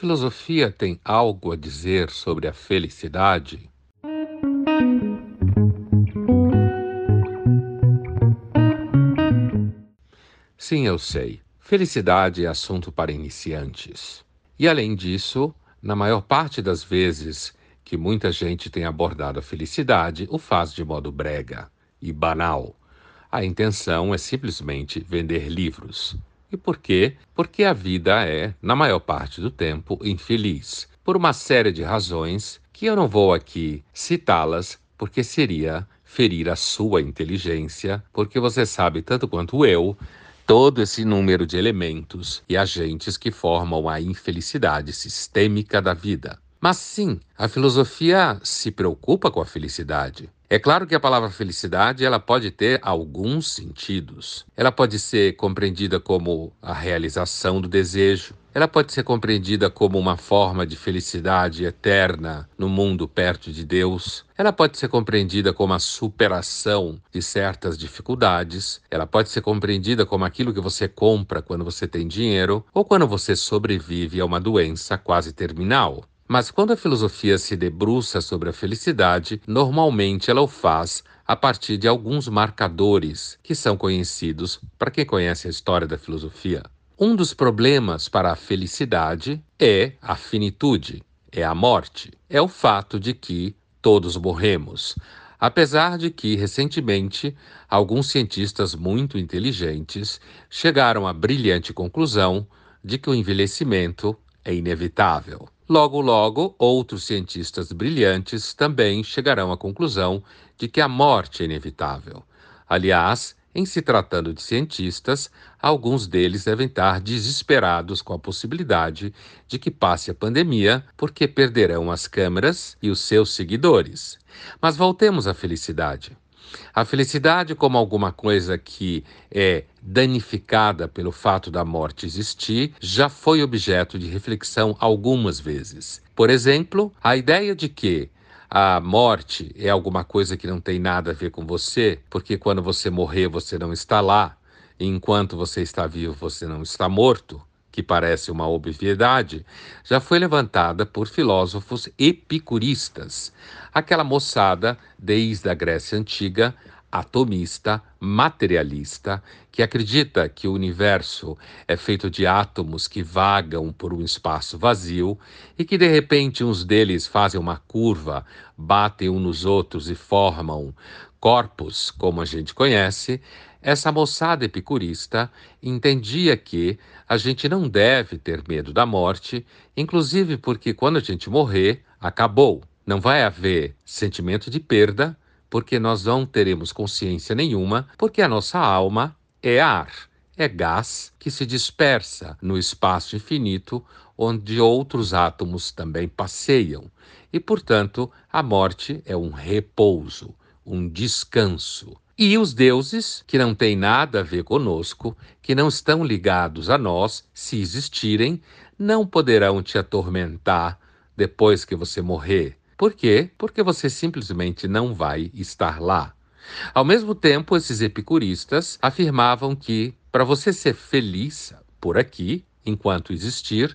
filosofia tem algo a dizer sobre a felicidade? Sim, eu sei. Felicidade é assunto para iniciantes. E além disso, na maior parte das vezes que muita gente tem abordado a felicidade, o faz de modo brega e banal. A intenção é simplesmente vender livros. E por quê? Porque a vida é, na maior parte do tempo, infeliz, por uma série de razões que eu não vou aqui citá-las, porque seria ferir a sua inteligência, porque você sabe tanto quanto eu todo esse número de elementos e agentes que formam a infelicidade sistêmica da vida. Mas sim, a filosofia se preocupa com a felicidade. É claro que a palavra felicidade ela pode ter alguns sentidos. Ela pode ser compreendida como a realização do desejo. Ela pode ser compreendida como uma forma de felicidade eterna no mundo perto de Deus. Ela pode ser compreendida como a superação de certas dificuldades. Ela pode ser compreendida como aquilo que você compra quando você tem dinheiro ou quando você sobrevive a uma doença quase terminal. Mas quando a filosofia se debruça sobre a felicidade, normalmente ela o faz a partir de alguns marcadores que são conhecidos para quem conhece a história da filosofia. Um dos problemas para a felicidade é a finitude, é a morte, é o fato de que todos morremos. Apesar de que, recentemente, alguns cientistas muito inteligentes chegaram à brilhante conclusão de que o envelhecimento é inevitável. Logo, logo, outros cientistas brilhantes também chegarão à conclusão de que a morte é inevitável. Aliás, em se tratando de cientistas, alguns deles devem estar desesperados com a possibilidade de que passe a pandemia, porque perderão as câmeras e os seus seguidores. Mas voltemos à felicidade. A felicidade, como alguma coisa que é danificada pelo fato da morte existir, já foi objeto de reflexão algumas vezes. Por exemplo, a ideia de que a morte é alguma coisa que não tem nada a ver com você, porque quando você morrer você não está lá, enquanto você está vivo você não está morto, que parece uma obviedade, já foi levantada por filósofos epicuristas, aquela moçada desde a Grécia Antiga, atomista, materialista, que acredita que o universo é feito de átomos que vagam por um espaço vazio e que de repente uns deles fazem uma curva, batem uns nos outros e formam corpos, como a gente conhece, essa moçada epicurista entendia que a gente não deve ter medo da morte, inclusive porque quando a gente morrer, acabou. Não vai haver sentimento de perda, porque nós não teremos consciência nenhuma, porque a nossa alma é ar, é gás que se dispersa no espaço infinito, onde outros átomos também passeiam. E, portanto, a morte é um repouso, um descanso. E os deuses, que não têm nada a ver conosco, que não estão ligados a nós, se existirem, não poderão te atormentar depois que você morrer. Por quê? Porque você simplesmente não vai estar lá. Ao mesmo tempo, esses epicuristas afirmavam que, para você ser feliz por aqui, enquanto existir,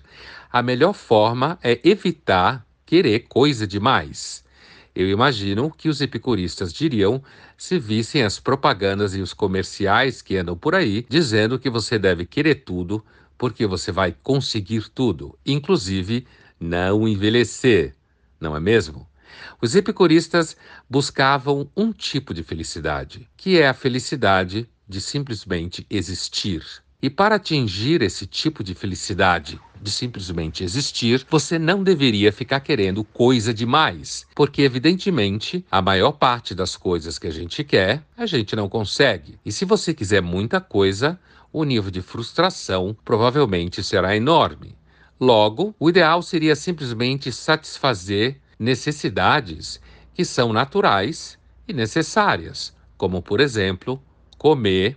a melhor forma é evitar querer coisa demais. Eu imagino que os epicuristas diriam se vissem as propagandas e os comerciais que andam por aí dizendo que você deve querer tudo porque você vai conseguir tudo, inclusive não envelhecer, não é mesmo? Os epicuristas buscavam um tipo de felicidade, que é a felicidade de simplesmente existir. E para atingir esse tipo de felicidade, de simplesmente existir, você não deveria ficar querendo coisa demais, porque evidentemente a maior parte das coisas que a gente quer, a gente não consegue. E se você quiser muita coisa, o nível de frustração provavelmente será enorme. Logo, o ideal seria simplesmente satisfazer necessidades que são naturais e necessárias, como por exemplo, comer,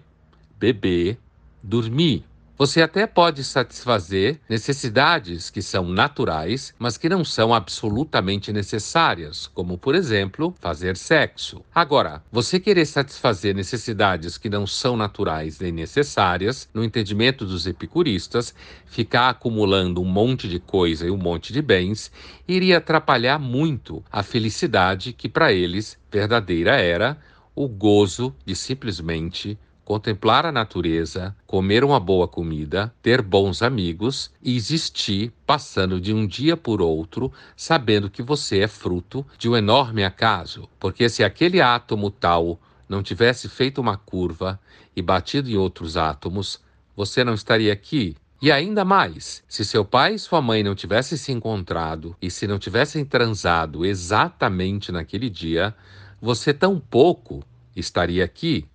beber, dormir. Você até pode satisfazer necessidades que são naturais, mas que não são absolutamente necessárias, como, por exemplo, fazer sexo. Agora, você querer satisfazer necessidades que não são naturais nem necessárias, no entendimento dos epicuristas, ficar acumulando um monte de coisa e um monte de bens, iria atrapalhar muito a felicidade que para eles verdadeira era o gozo de simplesmente contemplar a natureza, comer uma boa comida, ter bons amigos e existir passando de um dia por outro, sabendo que você é fruto de um enorme acaso. Porque se aquele átomo tal não tivesse feito uma curva e batido em outros átomos, você não estaria aqui. E ainda mais, se seu pai e sua mãe não tivessem se encontrado e se não tivessem transado exatamente naquele dia, você tampouco estaria aqui.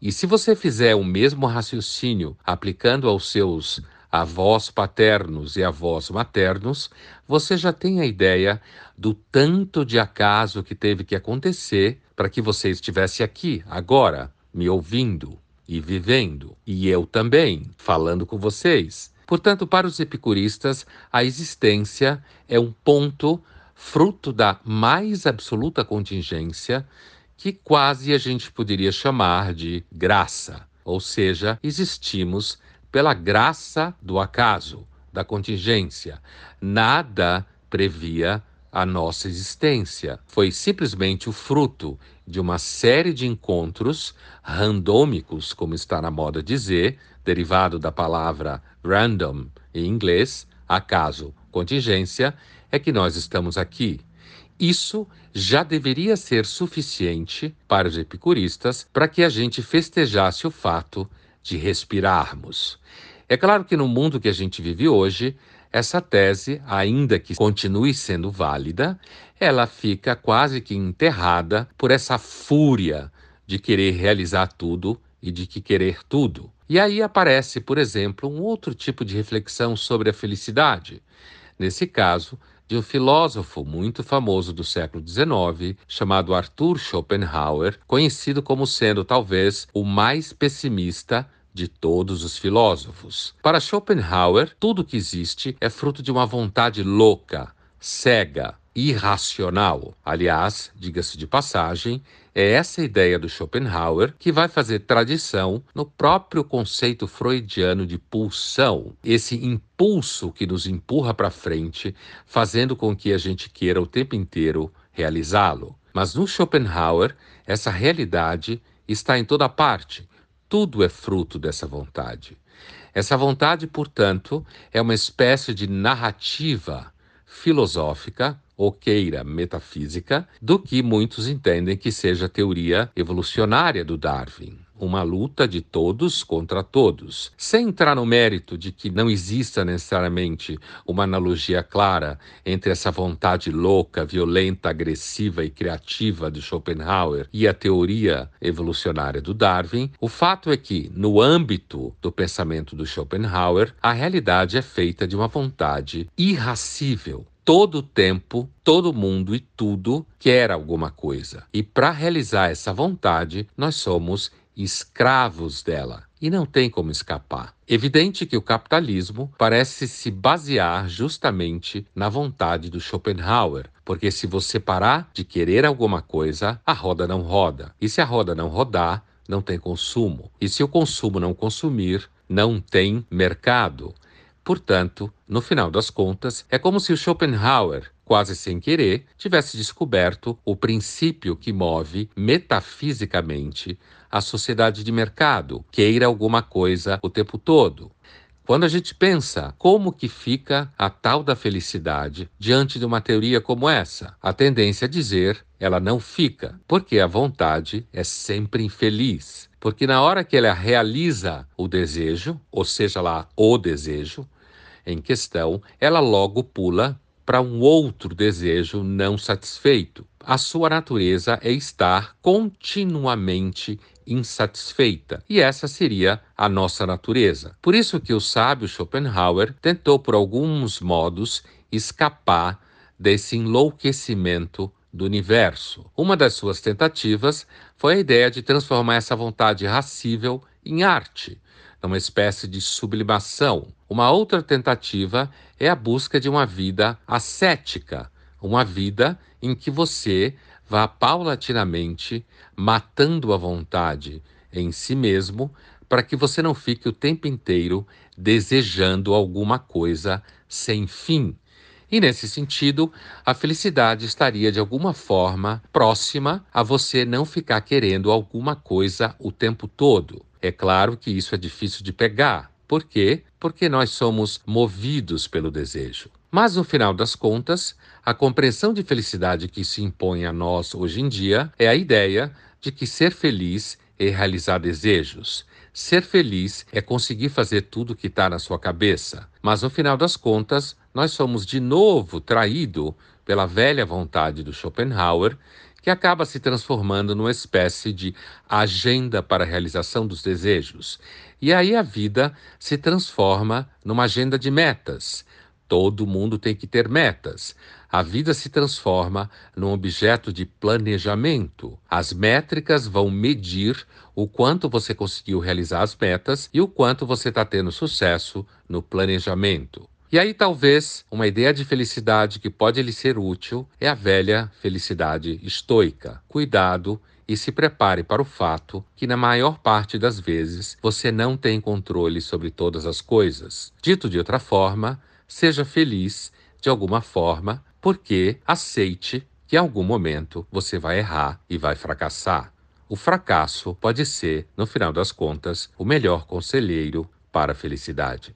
E se você fizer o mesmo raciocínio aplicando aos seus avós paternos e avós maternos, você já tem a ideia do tanto de acaso que teve que acontecer para que você estivesse aqui, agora, me ouvindo e vivendo, e eu também, falando com vocês. Portanto, para os epicuristas, a existência é um ponto fruto da mais absoluta contingência que quase a gente poderia chamar de graça, ou seja, existimos pela graça do acaso, da contingência. Nada previa a nossa existência. Foi simplesmente o fruto de uma série de encontros randômicos, como está na moda dizer, derivado da palavra random em inglês, acaso, contingência, é que nós estamos aqui. Isso já deveria ser suficiente para os epicuristas para que a gente festejasse o fato de respirarmos. É claro que no mundo que a gente vive hoje, essa tese, ainda que continue sendo válida, ela fica quase que enterrada por essa fúria de querer realizar tudo e de que querer tudo. E aí aparece, por exemplo, um outro tipo de reflexão sobre a felicidade. Nesse caso, de um filósofo muito famoso do século XIX, chamado Arthur Schopenhauer, conhecido como sendo talvez o mais pessimista de todos os filósofos. Para Schopenhauer, tudo que existe é fruto de uma vontade louca, cega, irracional. Aliás, diga-se de passagem, é essa ideia do Schopenhauer que vai fazer tradição no próprio conceito freudiano de pulsão, esse impulso que nos empurra para frente, fazendo com que a gente queira o tempo inteiro realizá-lo. Mas no Schopenhauer, essa realidade está em toda parte. Tudo é fruto dessa vontade. Essa vontade, portanto, é uma espécie de narrativa filosófica ou queira metafísica, do que muitos entendem que seja a teoria evolucionária do Darwin. Uma luta de todos contra todos, sem entrar no mérito de que não exista necessariamente uma analogia clara entre essa vontade louca, violenta, agressiva e criativa de Schopenhauer e a teoria evolucionária do Darwin. O fato é que, no âmbito do pensamento do Schopenhauer, a realidade é feita de uma vontade irracível, todo o tempo, todo mundo e tudo quer alguma coisa. E para realizar essa vontade, nós somos escravos dela e não tem como escapar. Evidente que o capitalismo parece se basear justamente na vontade do Schopenhauer, porque se você parar de querer alguma coisa, a roda não roda. E se a roda não rodar, não tem consumo. E se o consumo não consumir, não tem mercado. Portanto, no final das contas, é como se o Schopenhauer, quase sem querer, tivesse descoberto o princípio que move metafisicamente a sociedade de mercado, queira alguma coisa o tempo todo. Quando a gente pensa como que fica a tal da felicidade diante de uma teoria como essa, a tendência é dizer ela não fica, porque a vontade é sempre infeliz. Porque na hora que ela realiza o desejo, ou seja lá o desejo, em questão, ela logo pula para um outro desejo não satisfeito. A sua natureza é estar continuamente insatisfeita, e essa seria a nossa natureza. Por isso que o sábio Schopenhauer tentou por alguns modos escapar desse enlouquecimento do universo. Uma das suas tentativas foi a ideia de transformar essa vontade irracível em arte. numa espécie de sublimação. Uma outra tentativa é a busca de uma vida ascética, uma vida em que você vá paulatinamente matando a vontade em si mesmo, para que você não fique o tempo inteiro desejando alguma coisa sem fim. E nesse sentido, a felicidade estaria de alguma forma próxima a você não ficar querendo alguma coisa o tempo todo. É claro que isso é difícil de pegar. Por quê? Porque nós somos movidos pelo desejo. Mas no final das contas, a compreensão de felicidade que se impõe a nós hoje em dia é a ideia de que ser feliz é realizar desejos. Ser feliz é conseguir fazer tudo o que está na sua cabeça. Mas no final das contas, nós somos de novo traídos pela velha vontade do Schopenhauer, que acaba se transformando numa espécie de agenda para a realização dos desejos. E aí a vida se transforma numa agenda de metas. Todo mundo tem que ter metas. A vida se transforma num objeto de planejamento. As métricas vão medir o quanto você conseguiu realizar as metas e o quanto você está tendo sucesso no planejamento. E aí, talvez, uma ideia de felicidade que pode lhe ser útil é a velha felicidade estoica. Cuidado e se prepare para o fato que, na maior parte das vezes, você não tem controle sobre todas as coisas. Dito de outra forma, seja feliz de alguma forma, porque aceite que em algum momento você vai errar e vai fracassar. O fracasso pode ser, no final das contas, o melhor conselheiro para a felicidade.